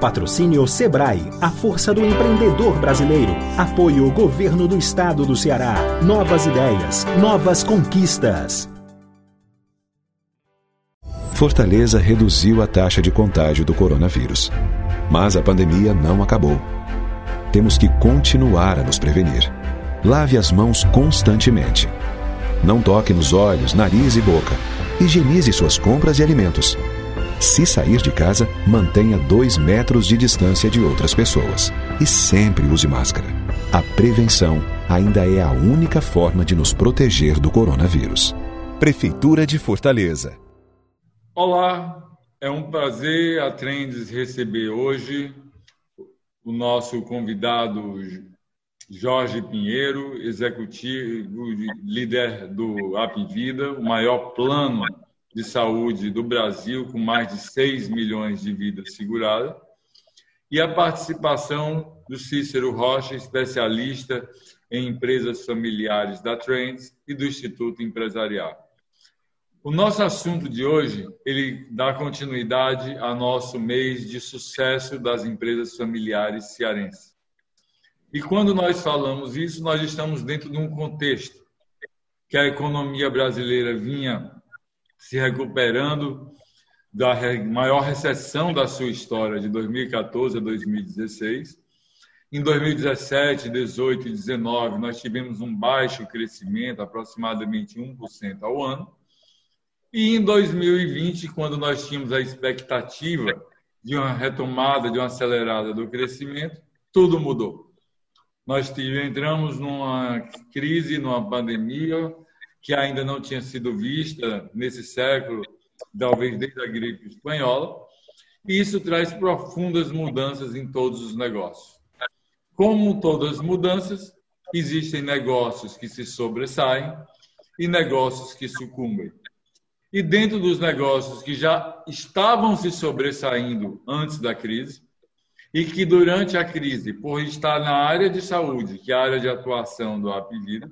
Patrocínio Sebrae, a força do empreendedor brasileiro. Apoio Governo do Estado do Ceará. Novas ideias, novas conquistas. Fortaleza reduziu a taxa de contágio do coronavírus. Mas a pandemia não acabou. Temos que continuar a nos prevenir. Lave as mãos constantemente. Não toque nos olhos, nariz e boca. Higienize suas compras e alimentos. Se sair de casa, mantenha dois metros de distância de outras pessoas. E sempre use máscara. A prevenção ainda é a única forma de nos proteger do coronavírus. Prefeitura de Fortaleza. Olá, é um prazer a Trends receber hoje o nosso convidado Jorge Pinheiro, executivo líder do Apvida, o maior plano de saúde do Brasil, com mais de 6 milhões de vidas seguradas, e a participação do Cícero Rocha, especialista em empresas familiares da Trends e do Instituto Empresarial. O nosso assunto de hoje, ele dá continuidade ao nosso mês de sucesso das empresas familiares cearenses. E quando nós falamos isso, nós estamos dentro de um contexto que a economia brasileira vinha se recuperando da maior recessão da sua história, de 2014 a 2016. Em 2017, 18 e 19, nós tivemos um baixo crescimento, aproximadamente 1% ao ano. E em 2020, quando nós tínhamos a expectativa de uma retomada, de uma acelerada do crescimento, tudo mudou. Nós entramos numa crise, numa pandemia, que ainda não tinha sido vista nesse século, talvez desde a gripe espanhola, e isso traz profundas mudanças em todos os negócios. Como todas as mudanças, existem negócios que se sobressaem e negócios que sucumbem. E dentro dos negócios que já estavam se sobressaindo antes da crise, e que durante a crise, por estar na área de saúde, que é a área de atuação do Apvida,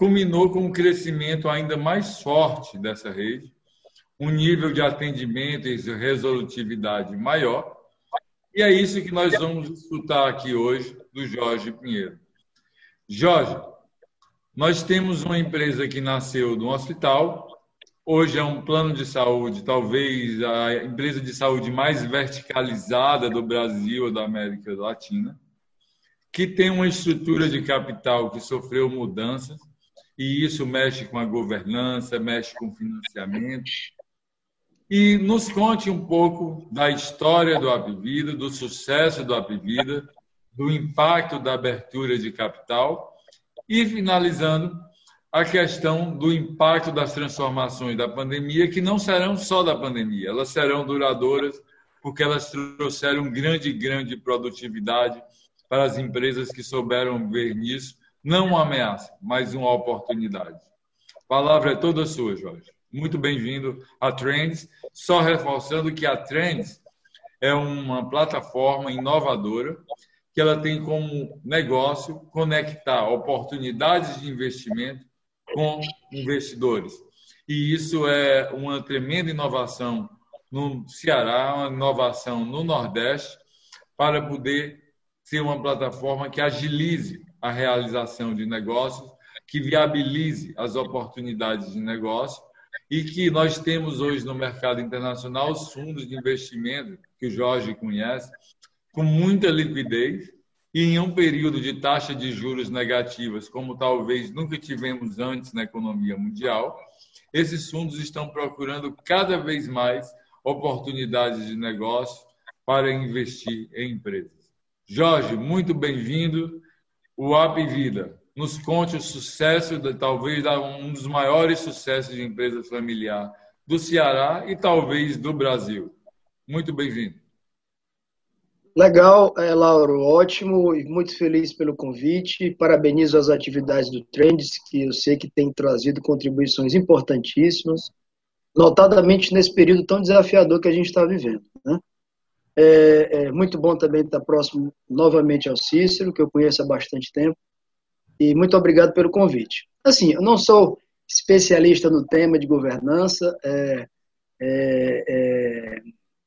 culminou com um crescimento ainda mais forte dessa rede, um nível de atendimento e resolutividade maior. E é isso que nós vamos escutar aqui hoje do Jorge Pinheiro. Jorge, nós temos uma empresa que nasceu de um hospital, hoje é um plano de saúde, talvez a empresa de saúde mais verticalizada do Brasil ou da América Latina, que tem uma estrutura de capital que sofreu mudanças, e isso mexe com a governança, mexe com o financiamento. E nos conte um pouco da história do Apvida, do sucesso do Apvida, do impacto da abertura de capital e, finalizando, a questão do impacto das transformações da pandemia, que não serão só da pandemia, elas serão duradouras, porque elas trouxeram grande, grande produtividade para as empresas que souberam ver nisso não uma ameaça, mas uma oportunidade. A palavra é toda sua, Jorge. Muito bem-vindo à Trends. Só reforçando que a Trends é uma plataforma inovadora que ela tem como negócio conectar oportunidades de investimento com investidores. E isso é uma tremenda inovação no Ceará, uma inovação no Nordeste, para poder ser uma plataforma que agilize a realização de negócios, que viabilize as oportunidades de negócio e que nós temos hoje no mercado internacional os fundos de investimento, que o Jorge conhece, com muita liquidez e em um período de taxa de juros negativas, como talvez nunca tivemos antes na economia mundial, esses fundos estão procurando cada vez mais oportunidades de negócio para investir em empresas. Jorge, muito bem-vindo o App Vida. Nos conte o sucesso, de, talvez um dos maiores sucessos de empresa familiar do Ceará e talvez do Brasil. Muito bem-vindo. Legal, é, Lauro, ótimo e muito feliz pelo convite. Parabenizo as atividades do Trends, que eu sei que tem trazido contribuições importantíssimas, notadamente nesse período tão desafiador que a gente está vivendo. Né? É, é, muito bom também estar próximo novamente ao Cícero, que eu conheço há bastante tempo. E muito obrigado pelo convite. Assim, eu não sou especialista no tema de governança, é, é, é,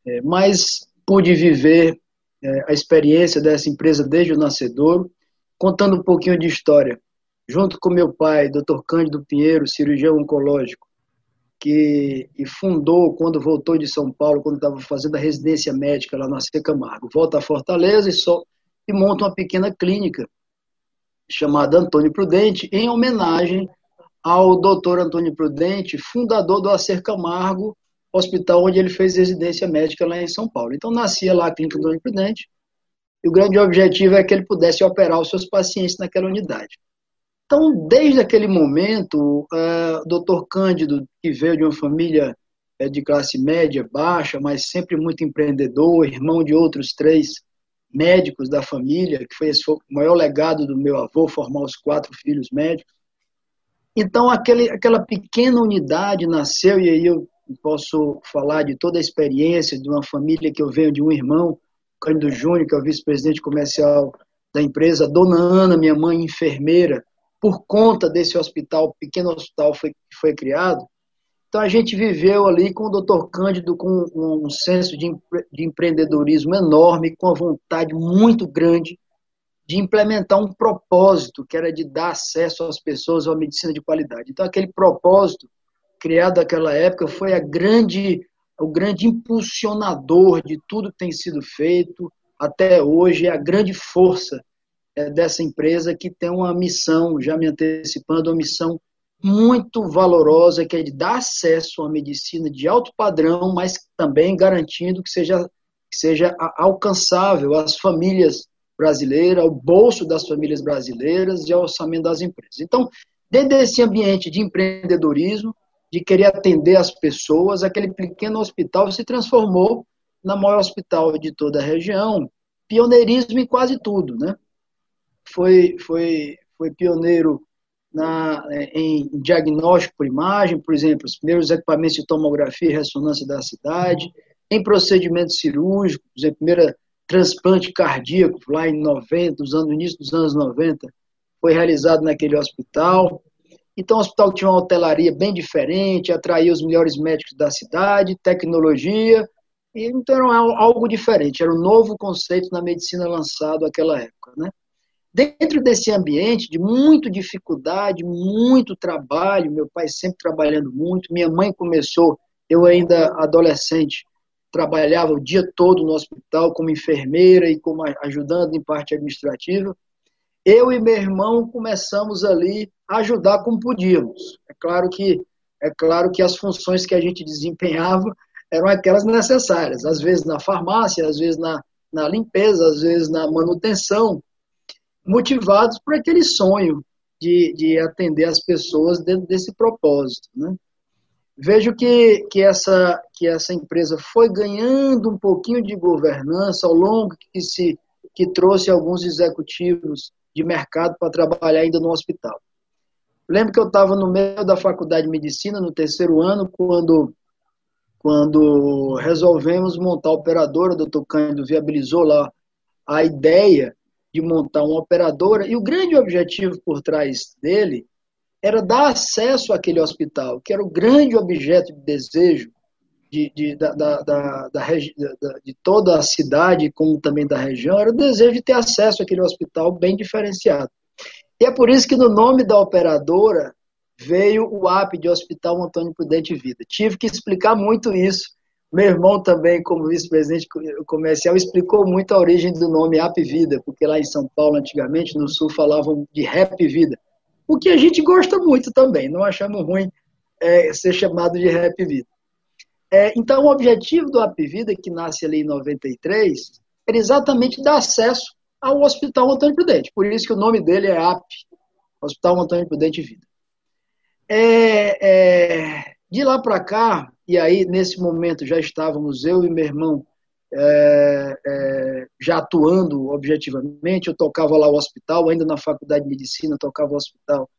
é mas pude viver é, a experiência dessa empresa desde o nascedor, contando um pouquinho de história. Junto com meu pai, Dr. Cândido Pinheiro, cirurgião oncológico, que fundou quando voltou de São Paulo, quando estava fazendo a residência médica lá na Camargo. Volta a Fortaleza e, só, e monta uma pequena clínica chamada Antônio Prudente, em homenagem ao doutor Antônio Prudente, fundador do Acer Camargo, hospital onde ele fez residência médica lá em São Paulo. Então, nascia lá a clínica Antônio Prudente, e o grande objetivo é que ele pudesse operar os seus pacientes naquela unidade. Então, desde aquele momento, é, o doutor Cândido, que veio de uma família é, de classe média, baixa, mas sempre muito empreendedor, irmão de outros três médicos da família, que foi, foi o maior legado do meu avô, formar os quatro filhos médicos. Então, aquele, aquela pequena unidade nasceu, e aí eu posso falar de toda a experiência de uma família que eu venho de um irmão, Cândido Júnior, que é o vice-presidente comercial da empresa, Dona Ana, minha mãe, enfermeira, por conta desse hospital, pequeno hospital que foi criado. Então a gente viveu ali com o Dr. Cândido com um senso de, de empreendedorismo enorme, com a vontade muito grande de implementar um propósito, que era de dar acesso às pessoas a uma medicina de qualidade. Então aquele propósito criado naquela época foi a grande o grande impulsionador de tudo que tem sido feito até hoje, é a grande força dessa empresa que tem uma missão, já me antecipando, uma missão muito valorosa, que é de dar acesso à medicina de alto padrão, mas também garantindo que seja, que seja alcançável às famílias brasileiras, ao bolso das famílias brasileiras e ao orçamento das empresas. Então, dentro desse ambiente de empreendedorismo, de querer atender as pessoas, aquele pequeno hospital se transformou na maior hospital de toda a região, pioneirismo em quase tudo, né? Foi, foi, foi pioneiro na, em diagnóstico por imagem, por exemplo, os primeiros equipamentos de tomografia e ressonância da cidade, em procedimentos cirúrgicos, por exemplo, primeira transplante cardíaco lá em 90, nos anos, no início dos anos 90, foi realizado naquele hospital. Então, o hospital tinha uma hotelaria bem diferente, atraía os melhores médicos da cidade, tecnologia, então era algo diferente, era um novo conceito na medicina lançado naquela época, né? Dentro desse ambiente de muita dificuldade, muito trabalho, meu pai sempre trabalhando muito, minha mãe começou, eu ainda adolescente, trabalhava o dia todo no hospital como enfermeira e como ajudando em parte administrativa. Eu e meu irmão começamos ali a ajudar como podíamos. É claro que é claro que as funções que a gente desempenhava eram aquelas necessárias, às vezes na farmácia, às vezes na, na limpeza, às vezes na manutenção, motivados por aquele sonho de, de atender as pessoas dentro desse propósito. Né? Vejo que, que, essa, que essa empresa foi ganhando um pouquinho de governança ao longo que, se, que trouxe alguns executivos de mercado para trabalhar ainda no hospital. Lembro que eu estava no meio da faculdade de medicina, no terceiro ano, quando, quando resolvemos montar a operadora, o doutor Cândido viabilizou lá a ideia de montar uma operadora, e o grande objetivo por trás dele era dar acesso àquele hospital, que era o grande objeto de desejo de, de, da, da, da, de toda a cidade, como também da região, era o desejo de ter acesso àquele hospital bem diferenciado. E é por isso que no nome da operadora veio o AP de Hospital Antônio Prudente Vida. Tive que explicar muito isso meu irmão também, como vice-presidente comercial, explicou muito a origem do nome App Vida, porque lá em São Paulo, antigamente, no Sul, falavam de Rap Vida. O que a gente gosta muito também, não achamos ruim é, ser chamado de Rap Vida. É, então, o objetivo do App Vida, que nasce ali em 93, era exatamente dar acesso ao Hospital Antônio Prudente. Por isso que o nome dele é App, Hospital Antônio Prudente Vida. É, é, de lá para cá, e aí nesse momento já estávamos eu e meu irmão é, é, já atuando objetivamente, eu tocava lá o hospital, ainda na faculdade de medicina, tocava o hospital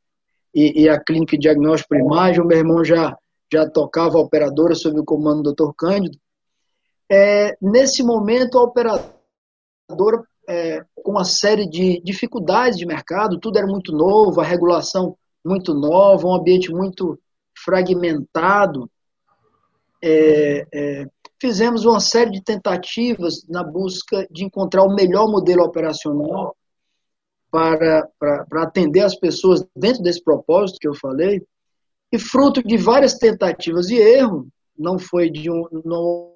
e, e a clínica de diagnóstico por imagem, o meu irmão já, já tocava a operadora sob o comando do Dr. Cândido. É, nesse momento, a operadora, é, com uma série de dificuldades de mercado, tudo era muito novo, a regulação muito nova, um ambiente muito fragmentado, é, é, fizemos uma série de tentativas na busca de encontrar o melhor modelo operacional para, para, para atender as pessoas dentro desse propósito que eu falei, e fruto de várias tentativas e erro, não foi de um, não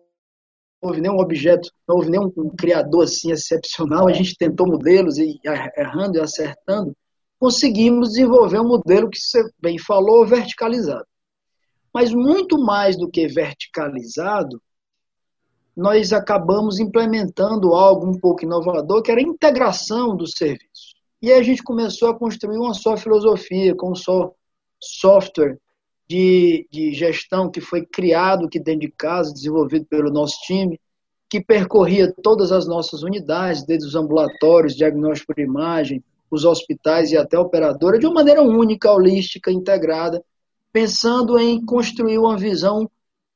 houve nenhum objeto, não houve nenhum um criador assim excepcional, a gente tentou modelos e errando e acertando, conseguimos desenvolver um modelo que você bem falou, verticalizado. Mas muito mais do que verticalizado, nós acabamos implementando algo um pouco inovador, que era a integração do serviço. E aí a gente começou a construir uma só filosofia, com um só software de, de gestão que foi criado aqui dentro de casa, desenvolvido pelo nosso time, que percorria todas as nossas unidades, desde os ambulatórios, diagnóstico por imagem, os hospitais e até a operadora, de uma maneira única, holística, integrada, pensando em construir uma visão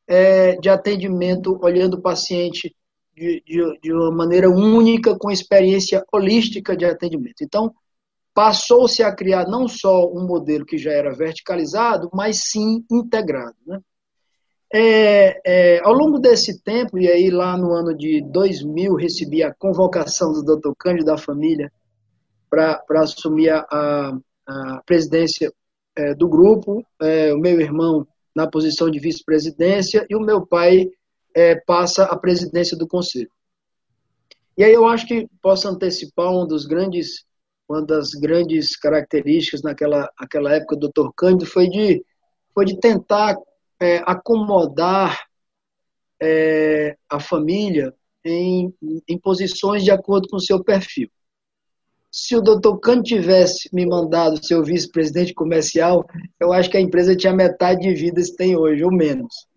é, de atendimento, olhando o paciente de, de, de uma maneira única, com experiência holística de atendimento. Então, passou-se a criar não só um modelo que já era verticalizado, mas sim integrado. Né? É, é, ao longo desse tempo, e aí lá no ano de 2000, recebi a convocação do Dr. Cândido da família para assumir a, a, a presidência é, do grupo, é, o meu irmão na posição de vice-presidência e o meu pai é, passa a presidência do conselho. E aí eu acho que posso antecipar um dos grandes, uma das grandes características naquela aquela época do Dr. Cândido foi de, foi de tentar é, acomodar é, a família em, em posições de acordo com o seu perfil. Se o doutor Cândido tivesse me mandado ser o vice-presidente comercial, eu acho que a empresa tinha metade de vidas que tem hoje, ou menos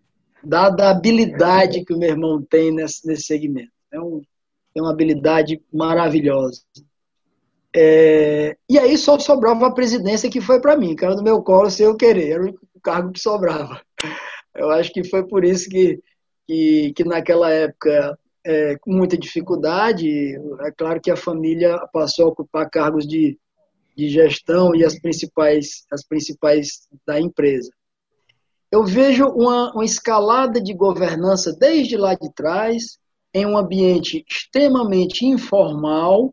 dada a habilidade que o meu irmão tem nesse, nesse segmento. É, um, é uma habilidade maravilhosa. É, e aí só sobrava a presidência que foi para mim, era do meu colo sem eu querer, era o cargo que sobrava. Eu acho que foi por isso que, que, que naquela época, é, com muita dificuldade, é claro que a família passou a ocupar cargos de, de gestão e as principais, as principais da empresa. Eu vejo uma, uma escalada de governança desde lá de trás, em um ambiente extremamente informal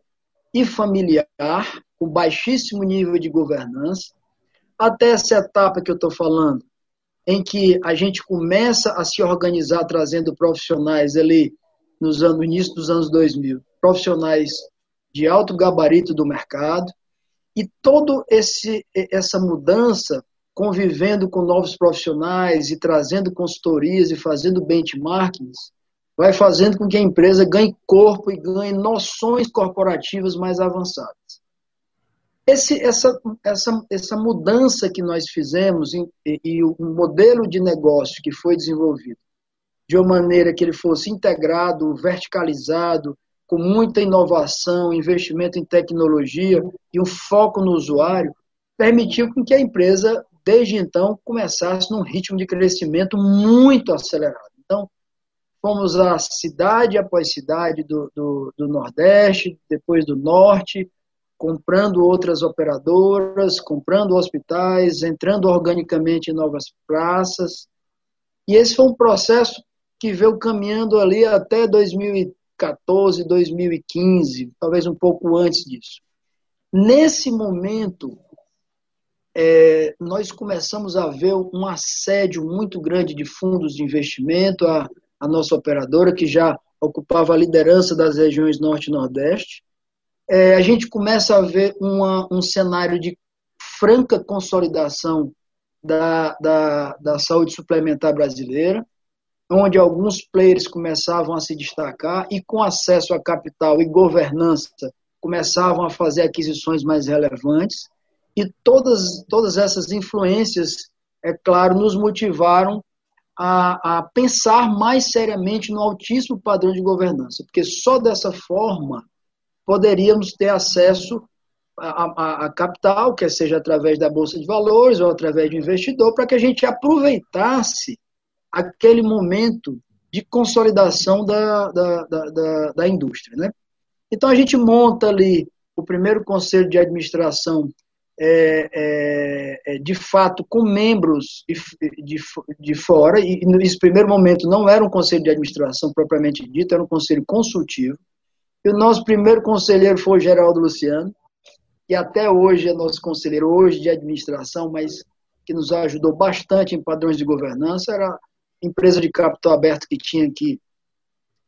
e familiar, com baixíssimo nível de governança, até essa etapa que eu estou falando, em que a gente começa a se organizar trazendo profissionais ali nos anos, no início dos anos 2000, profissionais de alto gabarito do mercado, e toda essa mudança convivendo com novos profissionais e trazendo consultorias e fazendo benchmarkings, vai fazendo com que a empresa ganhe corpo e ganhe noções corporativas mais avançadas. Esse, essa, essa, essa mudança que nós fizemos em, e, e o modelo de negócio que foi desenvolvido, de uma maneira que ele fosse integrado, verticalizado, com muita inovação, investimento em tecnologia e um foco no usuário, permitiu que a empresa desde então, começasse num ritmo de crescimento muito acelerado. Então, fomos a cidade após cidade do, do, do Nordeste, depois do Norte, comprando outras operadoras, comprando hospitais, entrando organicamente em novas praças. E esse foi um processo que veio caminhando ali até 2014, 2015, talvez um pouco antes disso. Nesse momento, é, nós começamos a ver um assédio muito grande de fundos de investimento, a nossa operadora, que já ocupava a liderança das regiões Norte e Nordeste. É, a gente começa a ver uma, um cenário de franca consolidação da, da, da saúde suplementar brasileira, onde alguns players começavam a se destacar e, com acesso a capital e governança, começavam a fazer aquisições mais relevantes. E todas, todas essas influências, é claro, nos motivaram a, a pensar mais seriamente no altíssimo padrão de governança, porque só dessa forma poderíamos ter acesso a, a, a, capital, quer seja através da Bolsa de Valores ou através de investidor, para que a gente aproveitasse aquele momento de consolidação da, da, da, da, da indústria. Né? Então a gente monta ali o primeiro conselho de administração é, é, é, de fato com membros de, de, de fora, e nesse primeiro momento não era um conselho de administração propriamente dito, era um conselho consultivo. E o nosso primeiro conselheiro foi o Geraldo Luciano, que até hoje é nosso conselheiro hoje de administração, mas que nos ajudou bastante em padrões de governança, era empresa de capital aberto que tinha aqui,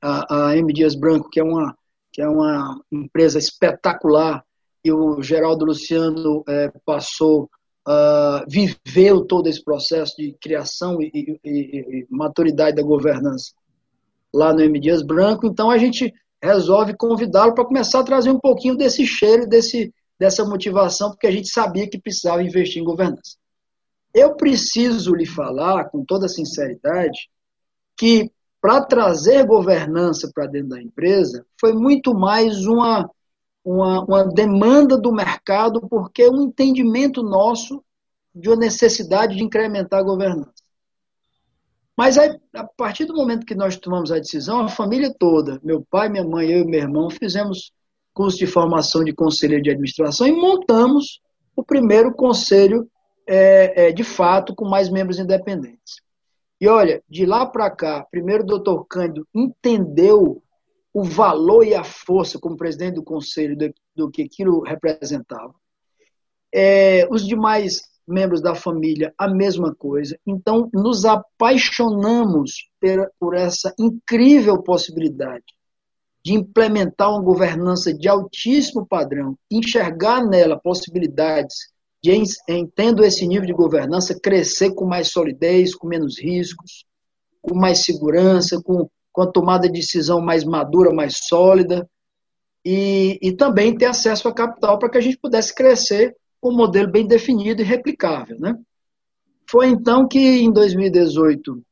a, a M. Dias Branco, que é uma, que é uma empresa espetacular, e o Geraldo Luciano é, passou, uh, viveu todo esse processo de criação e, e, e, maturidade da governança lá no M. Dias Branco. Então a gente resolve convidá-lo para começar a trazer um pouquinho desse cheiro, desse, dessa motivação, porque a gente sabia que precisava investir em governança. Eu preciso lhe falar, com toda sinceridade, que para trazer governança para dentro da empresa foi muito mais uma uma, uma demanda do mercado, porque é um entendimento nosso de uma necessidade de incrementar a governança. Mas aí, a partir do momento que nós tomamos a decisão, a família toda, meu pai, minha mãe, eu e meu irmão, fizemos curso de formação de conselheiro de administração e montamos o primeiro conselho é, é, de fato com mais membros independentes. E olha, de lá para cá, primeiro o doutor Cândido entendeu o valor e a força como presidente do conselho do, do que aquilo representava. É, os demais membros da família, a mesma coisa. Então, nos apaixonamos por, por essa incrível possibilidade de implementar uma governança de altíssimo padrão, enxergar nela possibilidades de, em, tendo esse nível de governança, crescer com mais solidez, com menos riscos, com mais segurança, com com a tomada de decisão mais madura, mais sólida, e, e também ter acesso a capital para que a gente pudesse crescer com um modelo bem definido e replicável. Né? Foi então que, em 2018,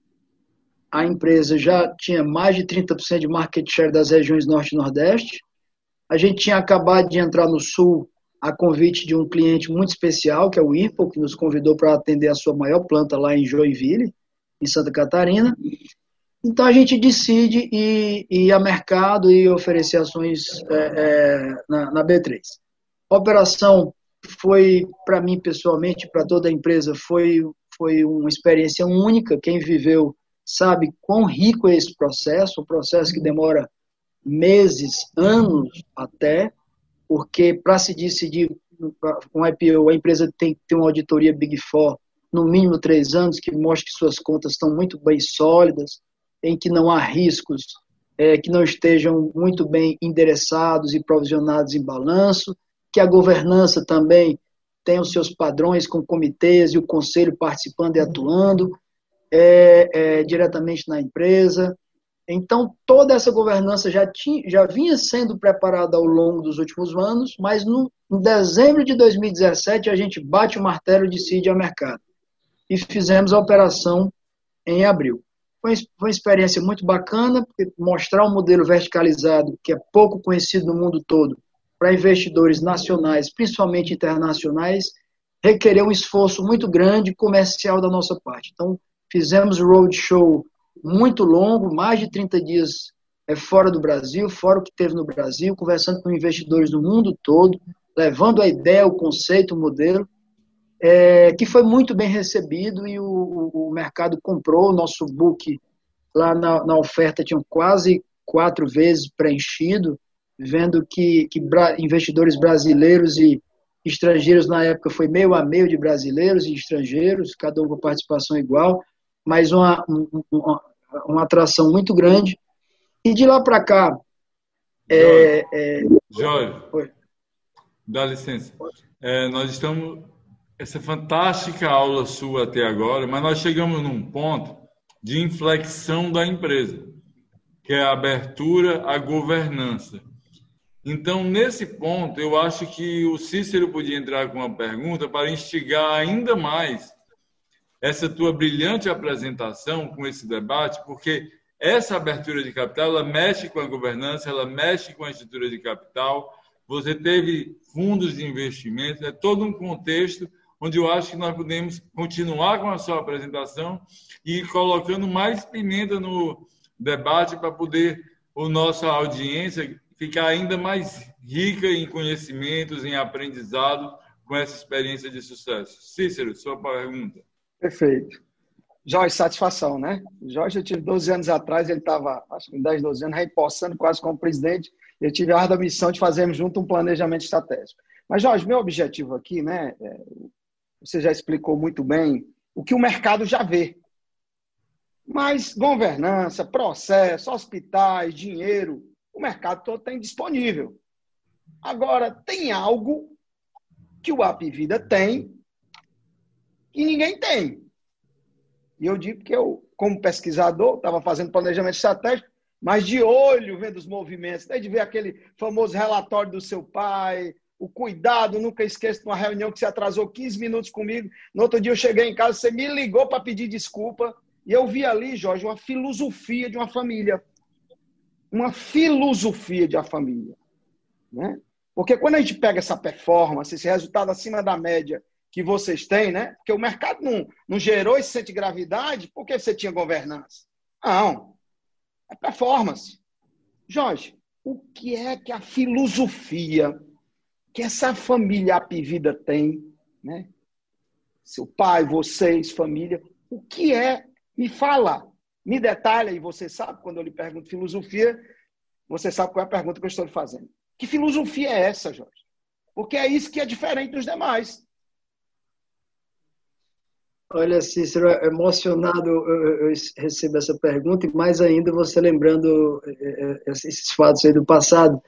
a empresa já tinha mais de 30% de market share das regiões Norte e Nordeste. A gente tinha acabado de entrar no Sul a convite de um cliente muito especial, que é o IRPO, que nos convidou para atender a sua maior planta lá em Joinville, em Santa Catarina. Então a gente decide ir, ir a mercado e oferecer ações é, é, na, na, B3. A operação foi, para mim pessoalmente, para toda a empresa, foi, foi uma experiência única. Quem viveu sabe quão rico é esse processo, um processo que demora meses, anos até, porque para se decidir um IPO, a empresa tem que ter uma auditoria Big Four, no mínimo três anos, que mostre que suas contas estão muito bem sólidas em que não há riscos é, que não estejam muito bem endereçados e provisionados em balanço, que a governança também tem os seus padrões com comitês e o conselho participando e atuando é, é, diretamente na empresa. Então, toda essa governança já, tinha, já vinha sendo preparada ao longo dos últimos anos, mas no, em dezembro de 2017 a gente bate o martelo e decide ao mercado. E fizemos a operação em abril. Foi, uma experiência muito bacana, porque mostrar um modelo verticalizado, que é pouco conhecido no mundo todo, para investidores nacionais, principalmente internacionais, requereu um esforço muito grande comercial da nossa parte. Então, fizemos roadshow muito longo, mais de 30 dias é, fora do Brasil, fora o que teve no Brasil, conversando com investidores do mundo todo, levando a ideia, o conceito, o modelo, é, que foi muito bem recebido e o, o, mercado comprou. O nosso book lá na, na, oferta tinha quase quatro vezes preenchido, vendo que, que bra investidores brasileiros e estrangeiros na época foi meio a meio de brasileiros e estrangeiros, cada um com participação igual, mas uma, uma, uma atração muito grande. E de lá para cá. É, é... Jorge, dá licença. É, nós estamos essa fantástica aula sua até agora, mas nós chegamos num ponto de inflexão da empresa, que é a abertura à governança. Então, nesse ponto, eu acho que o Cícero podia entrar com uma pergunta para instigar ainda mais essa tua brilhante apresentação com esse debate, porque essa abertura de capital, ela mexe com a governança, ela mexe com a estrutura de capital, você teve fundos de investimento, é todo um contexto onde eu acho que nós podemos continuar com a sua apresentação e colocando mais pimenta no debate para poder a nossa audiência ficar ainda mais rica em conhecimentos, em aprendizado com essa experiência de sucesso. Cícero, sua pergunta. Perfeito. Jorge, satisfação, né? Jorge, eu tive 12 anos atrás, ele estava, acho que com 10, 12 anos, reempossando quase como presidente. Eu tive a ardua missão de fazermos junto um planejamento estratégico. Mas, Jorge, meu objetivo aqui, né? É, você já explicou muito bem o que o mercado já vê. Mas governança, processo, hospitais, dinheiro, o mercado todo tem disponível. Agora, tem algo que o App Vida tem que ninguém tem. E eu digo que eu, como pesquisador, estava fazendo planejamento estratégico, mas de olho vendo os movimentos, desde ver aquele famoso relatório do seu pai, o cuidado, nunca esqueço de uma reunião que você atrasou 15 minutos comigo. No outro dia eu cheguei em casa, você me ligou para pedir desculpa. E eu vi ali, Jorge, uma filosofia de uma família. Uma filosofia de uma família. Né? Porque quando a gente pega essa performance, esse resultado acima da média que vocês têm, né? Porque o mercado não, não gerou esse centro de gravidade porque você tinha governança. Não. É performance. Jorge, o que é que a filosofia que essa família Apivida tem, né? Seu pai, vocês, família, o que é? Me fala, me detalha, e você sabe, quando eu lhe pergunto filosofia, você sabe qual é a pergunta que eu estou lhe fazendo. Que filosofia é essa, Jorge? Porque é isso que é diferente dos demais. Olha, Cícero, emocionado eu recebo essa pergunta, e mais ainda você lembrando eh, eh, esses fatos aí do passado.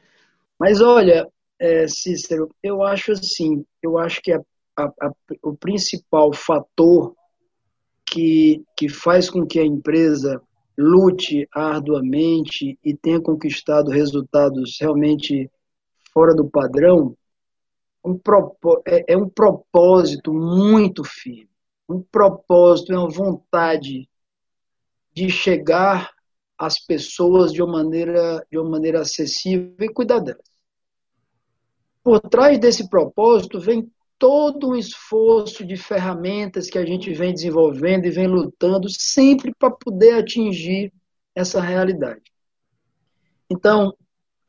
Mas olha, é, Cícero, eu acho assim, eu acho que a, a, a, o principal fator que, que faz com que a empresa lute arduamente e tenha conquistado resultados realmente fora do padrão um, é, é um propósito muito firme. Um propósito, é uma vontade de chegar às pessoas de uma maneira, de uma maneira acessível e cuidar delas. Por trás desse propósito vem todo um esforço de ferramentas que a gente vem desenvolvendo e vem lutando sempre para poder atingir essa realidade. Então,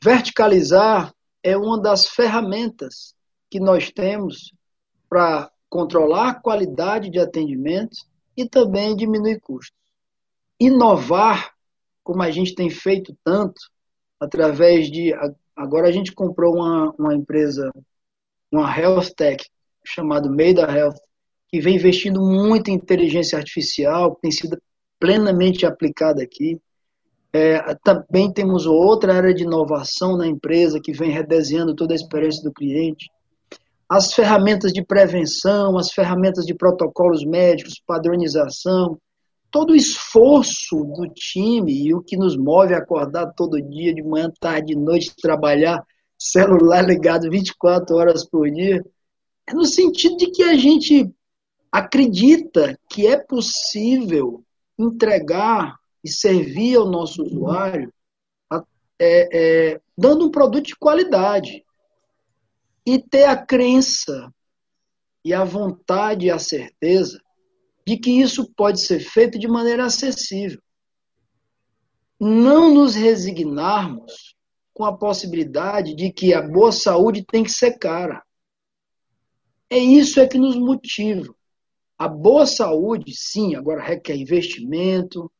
verticalizar é uma das ferramentas que nós temos para controlar a qualidade de atendimento e também diminuir custos. Inovar, como a gente tem feito tanto, através de Agora a gente comprou uma, uma empresa, uma health tech, chamada Meida Health, que vem investindo muito em inteligência artificial, que tem sido plenamente aplicada aqui. É, também temos outra área de inovação na empresa que vem redesenhando toda a experiência do cliente. As ferramentas de prevenção, as ferramentas de protocolos médicos, padronização, todo o esforço do time e o que nos move a acordar todo dia, de manhã, tarde, de noite, trabalhar, celular ligado 24 horas por dia, é no sentido de que a gente acredita que é possível entregar e servir ao nosso usuário é, é, dando um produto de qualidade e ter a crença e a vontade e a certeza de que isso pode ser feito de maneira acessível. Não nos resignarmos com a possibilidade de que a boa saúde tem que ser cara. É isso é que nos motiva. A boa saúde, sim, agora requer investimento,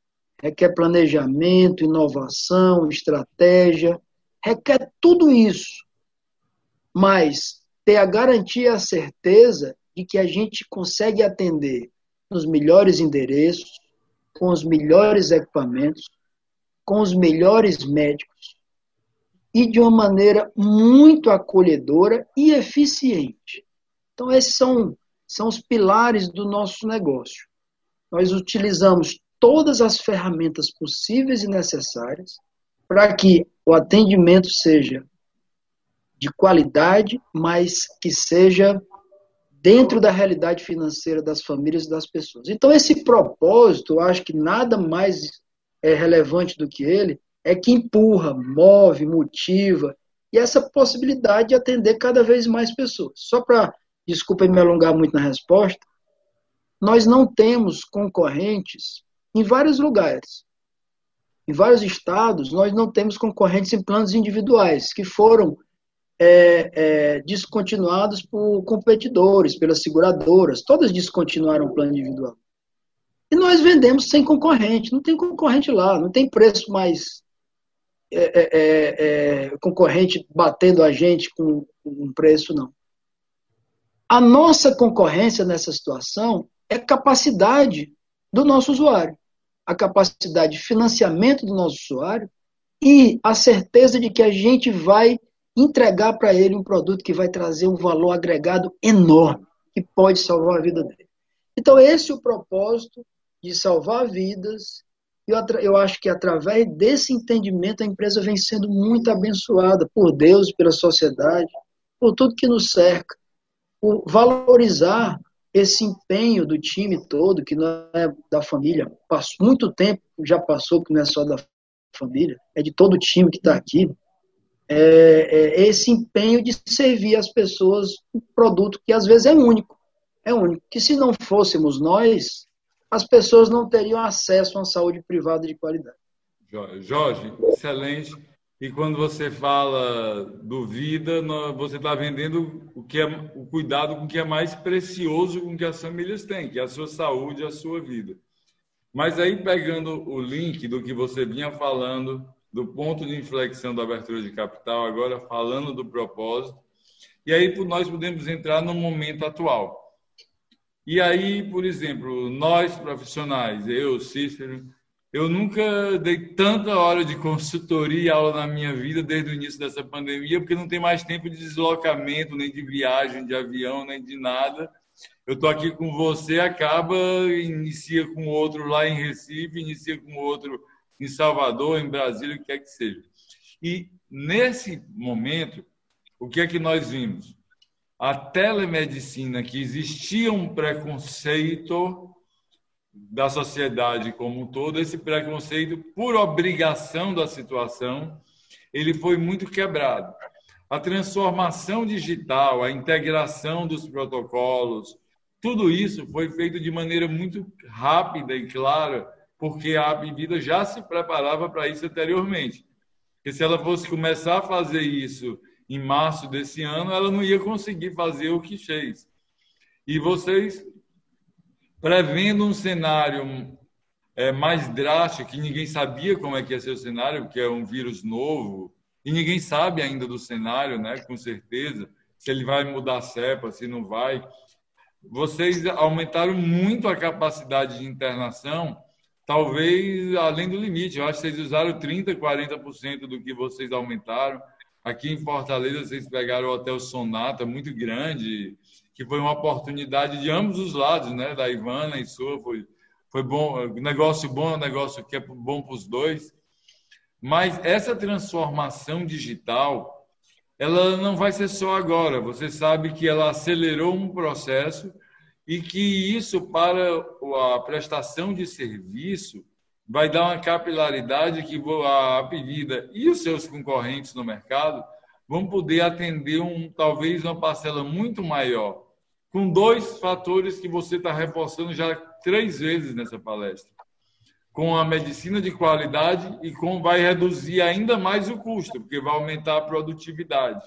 requer planejamento, inovação, estratégia, requer tudo isso. Mas ter a garantia, a certeza de que a gente consegue atender nos melhores endereços, com os melhores equipamentos, com os melhores médicos e de uma maneira muito acolhedora e eficiente. Então, esses são, são os pilares do nosso negócio. Nós utilizamos todas as ferramentas possíveis e necessárias para que o atendimento seja de qualidade, mas que seja dentro da realidade financeira das famílias e das pessoas. Então, esse propósito, eu acho que nada mais é relevante do que ele, é que empurra, move, motiva, e essa possibilidade de atender cada vez mais pessoas. Só para, desculpa me alongar muito na resposta, nós não temos concorrentes em vários lugares. Em vários estados, nós não temos concorrentes em planos individuais, que foram é, é, descontinuados por competidores, pelas seguradoras, todas descontinuaram o plano individual. E nós vendemos sem concorrente, não tem concorrente lá, não tem preço mais é, é, é, é concorrente batendo a gente com um preço, não. A nossa concorrência nessa situação é capacidade do nosso usuário, a capacidade de financiamento do nosso usuário e a certeza de que a gente vai entregar para ele um produto que vai trazer um valor agregado enorme, que pode salvar a vida dele. Então, esse é o propósito de salvar vidas. Eu, eu acho que através desse entendimento a empresa vem sendo muito abençoada por Deus, pela sociedade, por tudo que nos cerca, por valorizar esse empenho do time todo, que não é da família, muito tempo, já passou, que não é só da família, é de todo o time que está aqui, é, é, esse empenho de servir as pessoas um produto que às vezes é único, é único, que se não fôssemos nós, as pessoas não teriam acesso a uma saúde privada de qualidade. Jorge, excelente. E quando você fala do vida, você está vendendo o que é o cuidado com o que é mais precioso com que as famílias têm, que é a sua saúde, a sua vida. Mas aí pegando o link do que você vinha falando, do ponto de inflexão da abertura de capital, agora falando do propósito, e aí nós podemos entrar no momento atual. E aí, por exemplo, nós profissionais, eu, Cícero, eu nunca dei tanta hora de consultoria e aula na minha vida desde o início dessa pandemia, porque não tem mais tempo de deslocamento, nem de viagem de avião, nem de nada. Eu estou aqui com você, acaba, inicia com outro lá em Recife, inicia com outro em Salvador, em Brasília, o que quer que seja. E nesse momento, o que é que nós vimos? A telemedicina, que existia um preconceito da sociedade como um todo, esse preconceito, por obrigação da situação, ele foi muito quebrado. A transformação digital, a integração dos protocolos, tudo isso foi feito de maneira muito rápida e clara, porque a Abivida já se preparava para isso anteriormente. Porque se ela fosse começar a fazer isso em março desse ano, ela não ia conseguir fazer o que fez. E vocês prevendo um cenário é, mais drástico, que ninguém sabia como é que ia ser o cenário, porque é um vírus novo, e ninguém sabe ainda do cenário, né, com certeza, se ele vai mudar a cepa, se não vai. Vocês aumentaram muito a capacidade de internação, talvez além do limite. Eu acho que vocês usaram 30%, 40% do que vocês aumentaram. Aqui em Fortaleza, vocês pegaram o Hotel Sonata, muito grande, que foi uma oportunidade de ambos os lados, né? Da Ivana e sua, foi, foi bom, negócio bom, negócio que é bom para os dois. Mas essa transformação digital, ela não vai ser só agora. Você sabe que ela acelerou um processo e que isso para a prestação de serviço vai dar uma capilaridade que a Apivida e os seus concorrentes no mercado vão poder atender um talvez uma parcela muito maior com dois fatores que você está reforçando já três vezes nessa palestra. Com a medicina de qualidade e com vai reduzir ainda mais o custo, porque vai aumentar a produtividade.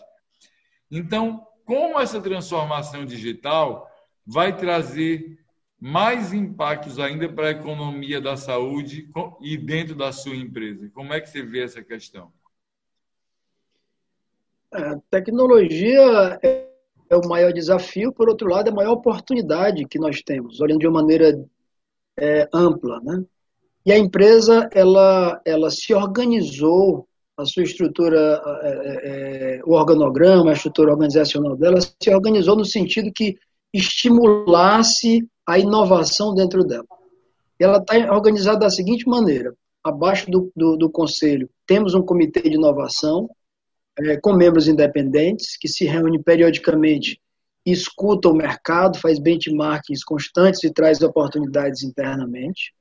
Então, como essa transformação digital vai trazer mais impactos ainda para a economia da saúde e dentro da sua empresa? Como é que você vê essa questão? A tecnologia é é o maior desafio, por outro lado, é a maior oportunidade que nós temos, olhando de uma maneira é, ampla. Né? E a empresa, ela, ela se organizou, a sua estrutura, é, é, o organograma, a estrutura organizacional dela, se organizou no sentido que estimulasse a inovação dentro dela. Ela está organizada da seguinte maneira: abaixo do, do, do conselho, temos um comitê de inovação, é, com membros independentes, que se reúnem periodicamente e escutam o mercado, faz benchmarkings constantes e traz oportunidades internamente.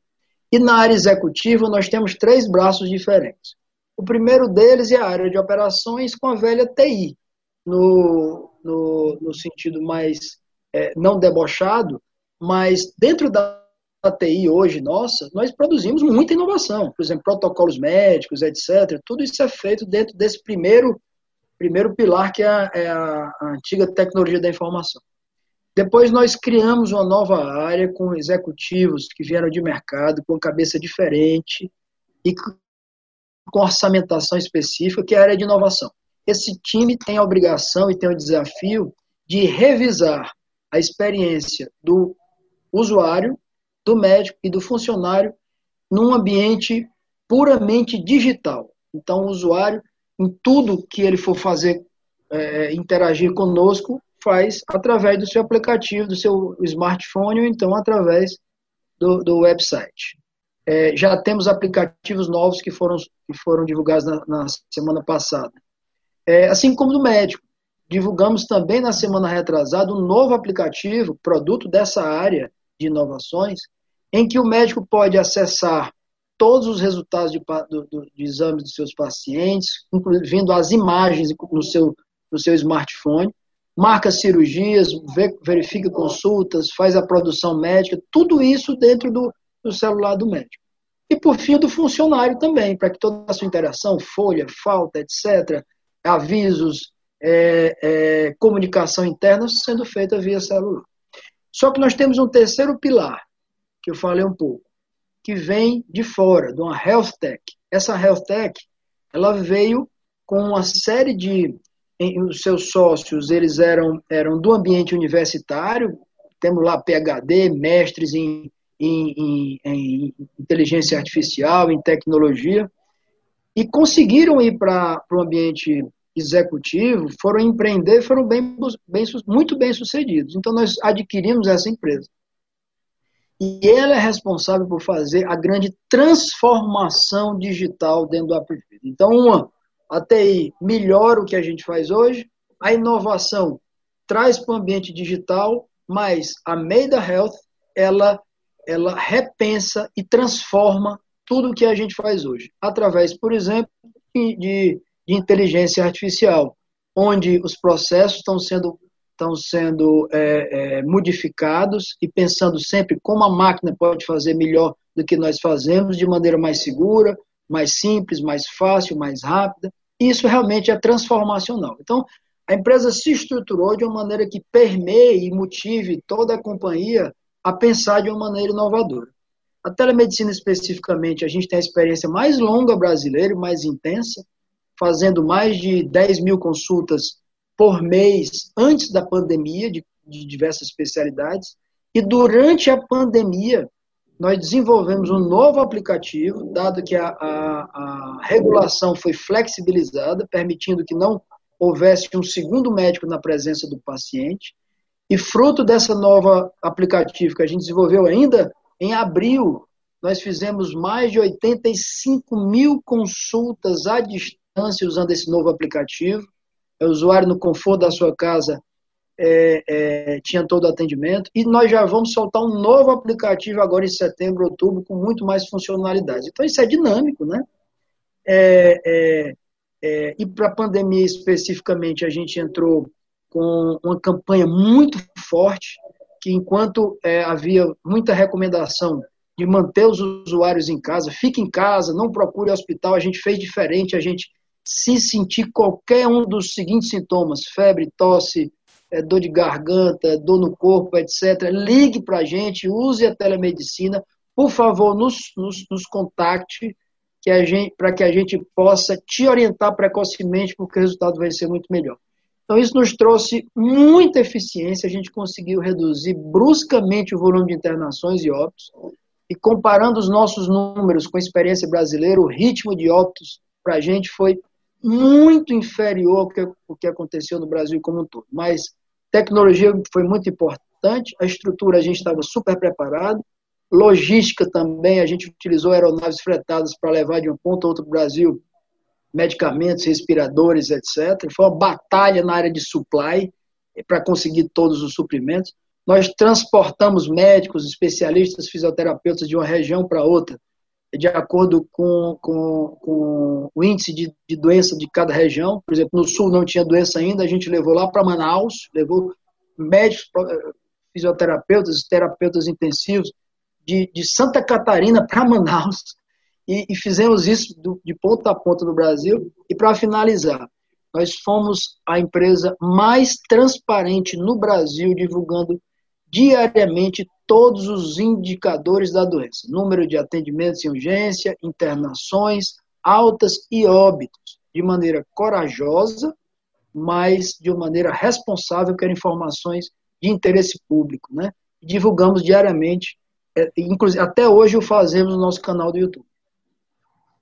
E na área executiva, nós temos três braços diferentes. O primeiro deles é a área de operações com a velha TI, no, no, no sentido mais é, não debochado, mas dentro da TI hoje nossa, nós produzimos muita inovação. Por exemplo, protocolos médicos, etc. Tudo isso é feito dentro desse primeiro primeiro pilar, que é a, é a antiga tecnologia da informação. Depois nós criamos uma nova área com executivos que vieram de mercado, com cabeça diferente e com orçamentação específica, que é a área de inovação. Esse time tem a obrigação e tem o desafio de revisar a experiência do usuário, do médico e do funcionário num ambiente puramente digital. Então, o usuário, em tudo que ele for fazer, é, interagir conosco, faz através do seu aplicativo, do seu smartphone ou então através do, do website. É, já temos aplicativos novos que foram, que foram divulgados na, na semana passada. É, assim como do médico. Divulgamos também na semana retrasada um novo aplicativo, produto dessa área de inovações, em que o médico pode acessar todos os resultados de, do, do, de exames dos seus pacientes, incluindo as imagens no seu, no seu smartphone, marca cirurgias, verifica consultas, faz a produção médica, tudo isso dentro do, do celular do médico. E por fim, do funcionário também, para que toda a sua interação, folha, falta, etc., avisos, é, é, comunicação interna sendo feita via celular. Só que nós temos um terceiro pilar, que eu falei um pouco, que vem de fora, de uma health tech. Essa health tech, ela veio com uma série de os seus sócios, eles eram eram do ambiente universitário, temos lá PhD, mestres em, em, em, em inteligência artificial, em tecnologia, e conseguiram ir para o ambiente executivo, foram empreender, foram bem, bem, muito bem sucedidos. Então nós adquirimos essa empresa. E ela é responsável por fazer a grande transformação digital dentro do Apprefit. Então, uma, a TI melhora o que a gente faz hoje, a inovação traz para o ambiente digital, mas a Meida Health, ela, ela repensa e transforma tudo o que a gente faz hoje, através, por exemplo, de de inteligência artificial, onde os processos estão sendo, estão sendo é, é, modificados e pensando sempre como a máquina pode fazer melhor do que nós fazemos, de maneira mais segura, mais simples, mais fácil, mais rápida. Isso realmente é transformacional. Então, a empresa se estruturou de uma maneira que permeie e motive toda a companhia a pensar de uma maneira inovadora. A telemedicina, especificamente, a gente tem a experiência mais longa brasileira, mais intensa, fazendo mais de 10 mil consultas por mês antes da pandemia, de, de diversas especialidades. E durante a pandemia, nós desenvolvemos um novo aplicativo, dado que a, a, a, regulação foi flexibilizada, permitindo que não houvesse um segundo médico na presença do paciente. E fruto dessa nova aplicativo que a gente desenvolveu ainda em abril, nós fizemos mais de 85 mil consultas à distância usando esse novo aplicativo. O usuário, no conforto da sua casa, é, é, tinha todo o atendimento. E nós já vamos soltar um novo aplicativo agora em setembro, outubro, com muito mais funcionalidades. Então, isso é dinâmico, né? É, é, é e para a pandemia especificamente, a gente entrou com uma campanha muito forte, que enquanto é, havia muita recomendação de manter os usuários em casa, fique em casa, não procure hospital, a gente fez diferente, a gente se sentir qualquer um dos seguintes sintomas, febre, tosse, é, dor de garganta, dor no corpo, etc., ligue para a gente, use a telemedicina, por favor, nos, nos, nos contacte para que a gente possa te orientar precocemente, porque o resultado vai ser muito melhor. Então, isso nos trouxe muita eficiência, a gente conseguiu reduzir bruscamente o volume de internações e óbitos, e comparando os nossos números com a experiência brasileira, o ritmo de óbitos para a gente foi muito inferior ao que, ao que aconteceu no Brasil como um todo. Mas tecnologia foi muito importante, a estrutura a gente estava super preparado, logística também, a gente utilizou aeronaves fretadas para levar de um ponto a outro do Brasil medicamentos, respiradores, etc. Foi uma batalha na área de supply para conseguir todos os suprimentos. Nós transportamos médicos, especialistas, fisioterapeutas de uma região para outra de acordo com, com, com o índice de, de, doença de cada região. Por exemplo, no sul não tinha doença ainda, a gente levou lá para Manaus, levou médicos, fisioterapeutas, terapeutas intensivos de, de Santa Catarina para Manaus e, e, fizemos isso do, de ponta a ponta no Brasil. E para finalizar, nós fomos a empresa mais transparente no Brasil, divulgando diariamente todos os indicadores da doença: número de atendimentos em urgência, internações, altas e óbitos, de maneira corajosa, mas de uma maneira responsável, que eram informações de interesse público. Né? Divulgamos diariamente, é, inclusive até hoje o fazemos no nosso canal do YouTube.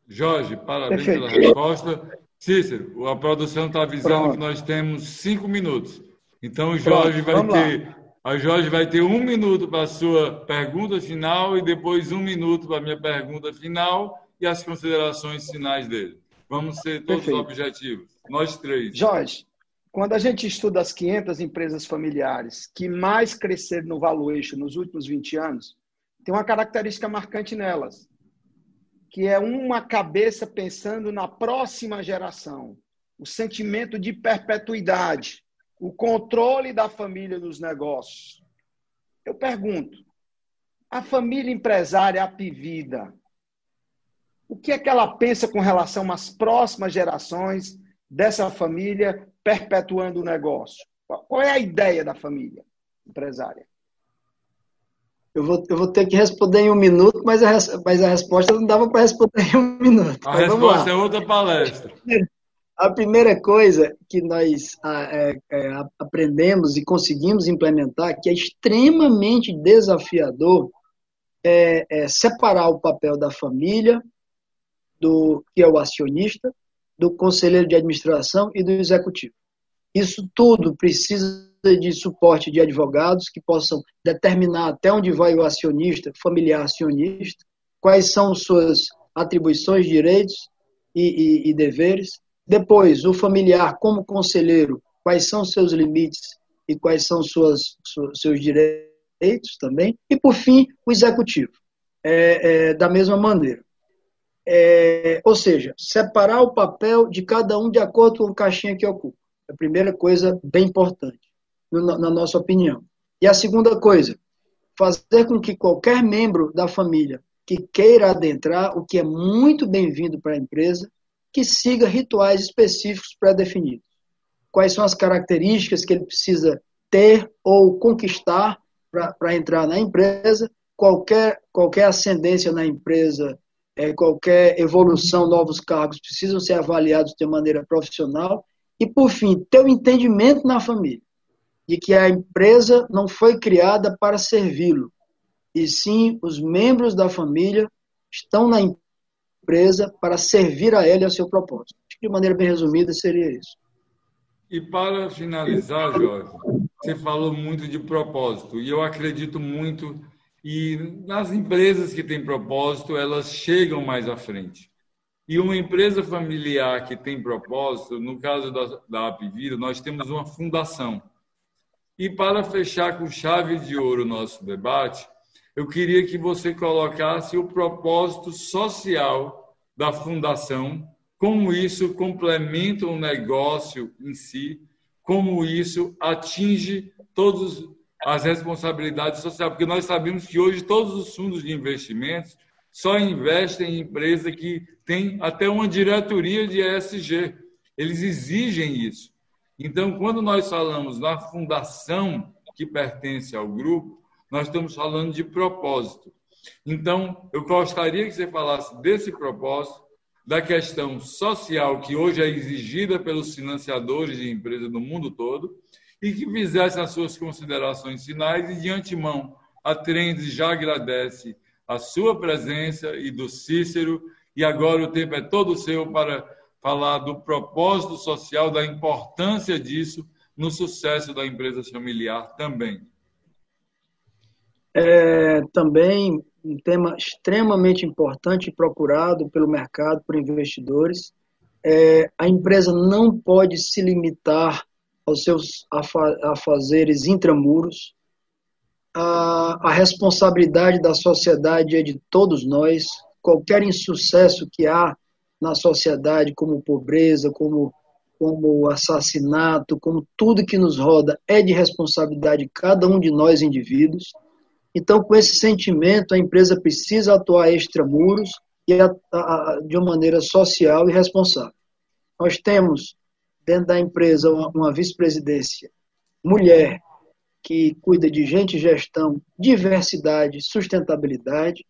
Jorge, parabéns Perfeito. pela resposta. Cícero, a produção está avisando Pronto. que nós temos cinco minutos. Então o Jorge Pronto, vai ter. A Jorge vai ter um minuto para a sua pergunta final e depois um minuto para a minha pergunta final e as considerações finais dele. Vamos ser todos Perfeito. objetivos. Nós três. Jorge, quando a gente estuda as 500 empresas familiares que mais cresceram no valuation nos últimos 20 anos, tem uma característica marcante nelas que é uma cabeça pensando na próxima geração, o sentimento de perpetuidade, o controle da família nos negócios. Eu pergunto, a família empresária Apivida, o que é que ela pensa com relação às próximas gerações dessa família perpetuando o negócio? Qual é a ideia da família empresária? Eu vou, eu vou ter que responder em um minuto, mas a, mas a resposta não dava para responder em um minuto. A então, resposta é outra palestra. A primeira coisa que nós é, é, aprendemos e conseguimos implementar, que é extremamente desafiador, é, é separar o papel da família, do que é o acionista, do conselheiro de administração e do executivo. Isso tudo precisa de suporte de advogados que possam determinar até onde vai o acionista, familiar acionista, quais são suas atribuições, direitos e, e, e deveres. Depois, o familiar, como conselheiro, quais são seus limites e quais são suas, seus direitos também. E, por fim, o executivo, é, é, da mesma maneira. É, ou seja, separar o papel de cada um de acordo com a caixinha que ocupa. É a primeira coisa bem importante na nossa opinião. E a segunda coisa, fazer com que qualquer membro da família que queira adentrar, o que é muito bem-vindo para a empresa, que siga rituais específicos pré-definidos. Quais são as características que ele precisa ter ou conquistar para entrar na empresa, qualquer, qualquer ascendência na empresa, é, qualquer evolução, novos cargos precisam ser avaliados de maneira profissional. E, por fim, ter o entendimento na família de que a empresa não foi criada para servi-lo, e sim os membros da família estão na empresa para servir a ela e ao seu propósito. De maneira bem resumida, seria isso. E para finalizar, Jorge, você falou muito de propósito, e eu acredito muito e nas empresas que têm propósito, elas chegam mais à frente. E uma empresa familiar que tem propósito, no caso da, da Apvida, nós temos uma fundação. E para fechar com chave de ouro o nosso debate, eu queria que você colocasse o propósito social da fundação, como isso complementa o negócio em si, como isso atinge todas as responsabilidades sociais, porque nós sabemos que hoje todos os fundos de investimentos só investem em empresa que tem até uma diretoria de ESG. Eles exigem isso. Então, quando nós falamos na fundação que pertence ao grupo, nós estamos falando de propósito. Então, eu gostaria que você falasse desse propósito, da questão social que hoje é exigida pelos financiadores de empresas do mundo todo e que fizesse as suas considerações finais e de antemão a Trends já agradece a sua presença e do Cícero e agora o tempo é todo seu para falar do propósito social, da importância disso no sucesso da empresa familiar também. É também um tema extremamente importante procurado pelo mercado, por investidores. É, a empresa não pode se limitar aos seus afazeres intramuros. A, a responsabilidade da sociedade é de todos nós. Qualquer insucesso que há na sociedade, como pobreza, como, como assassinato, como tudo que nos roda, é de responsabilidade de cada um de nós indivíduos. Então, com esse sentimento, a empresa precisa atuar extramuros e a, a, de uma maneira social e responsável. Nós temos dentro da empresa uma, uma vice-presidência mulher que cuida de gente, gestão, diversidade, sustentabilidade.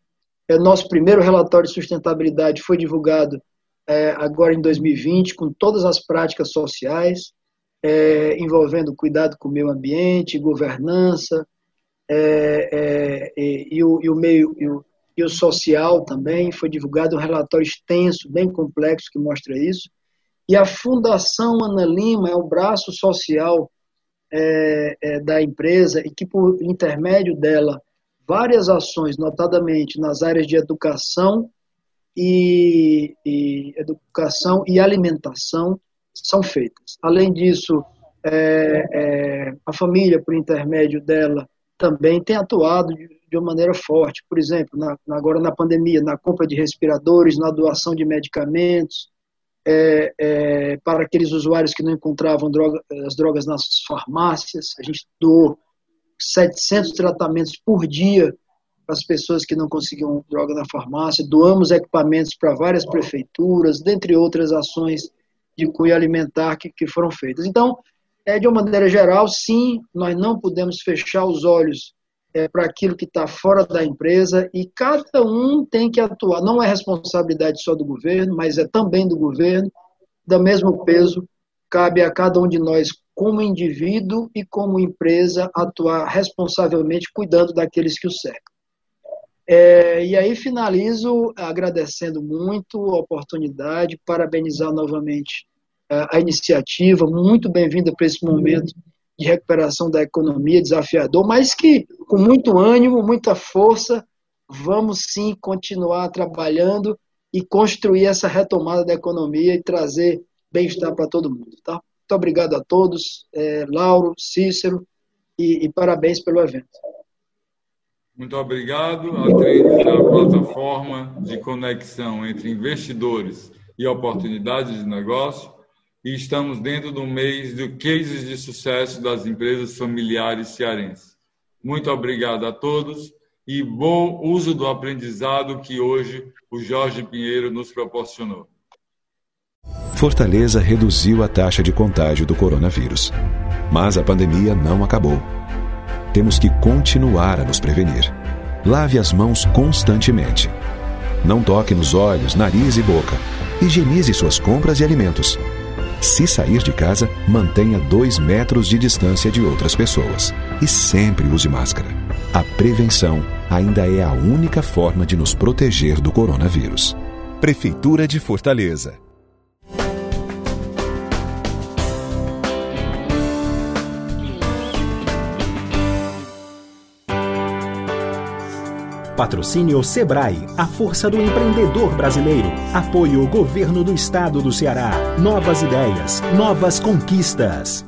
É, nosso primeiro relatório de sustentabilidade foi divulgado é, agora em 2020, com todas as práticas sociais, é, envolvendo cuidado com o meio ambiente, governança, é, é, e, o, e, o, meio e o, e o social também. Foi divulgado um relatório extenso, bem complexo, que mostra isso. E a Fundação Ana Lima é o braço social é, é, da empresa e que, por intermédio dela, várias ações, notadamente nas áreas de educação e, e educação e alimentação, são feitas. Além disso, é, é, a família, por intermédio dela, também tem atuado de, de uma maneira forte. Por exemplo, na, agora na pandemia, na compra de respiradores, na doação de medicamentos, é, é, para aqueles usuários que não encontravam droga, as drogas nas farmácias. A gente doou 700 tratamentos por dia para as pessoas que não conseguiam droga na farmácia. Doamos equipamentos para várias prefeituras, dentre outras ações de cunho alimentar que, que foram feitas. Então, é, de uma maneira geral, sim, nós não podemos fechar os olhos é, para aquilo que está fora da empresa e cada um tem que atuar. Não é responsabilidade só do governo, mas é também do governo. Do mesmo peso, cabe a cada um de nós, como indivíduo e como empresa, atuar responsavelmente cuidando daqueles que o cercam. É, e aí finalizo agradecendo muito a oportunidade, parabenizar novamente a, iniciativa, muito bem-vinda para esse momento de recuperação da economia, desafiador, mas que com muito ânimo, muita força, vamos sim continuar trabalhando e construir essa retomada da economia e trazer bem-estar para todo mundo. Tá? Muito obrigado a todos, é, Lauro, Cícero, e, e, parabéns pelo evento. Muito obrigado. A é a plataforma de conexão entre investidores e oportunidades de negócio e estamos dentro do mês de cases de sucesso das empresas familiares cearenses. Muito obrigado a todos e bom uso do aprendizado que hoje o Jorge Pinheiro nos proporcionou. Fortaleza reduziu a taxa de contágio do coronavírus. Mas a pandemia não acabou. Temos que continuar a nos prevenir. Lave as mãos constantemente. Não toque nos olhos, nariz e boca. Higienize suas compras e alimentos. Se sair de casa, mantenha dois metros de distância de outras pessoas. E sempre use máscara. A prevenção ainda é a única forma de nos proteger do coronavírus. Prefeitura de Fortaleza. Patrocínio Sebrae, a força do empreendedor brasileiro. Apoio Governo do Estado do Ceará. Novas ideias, novas conquistas.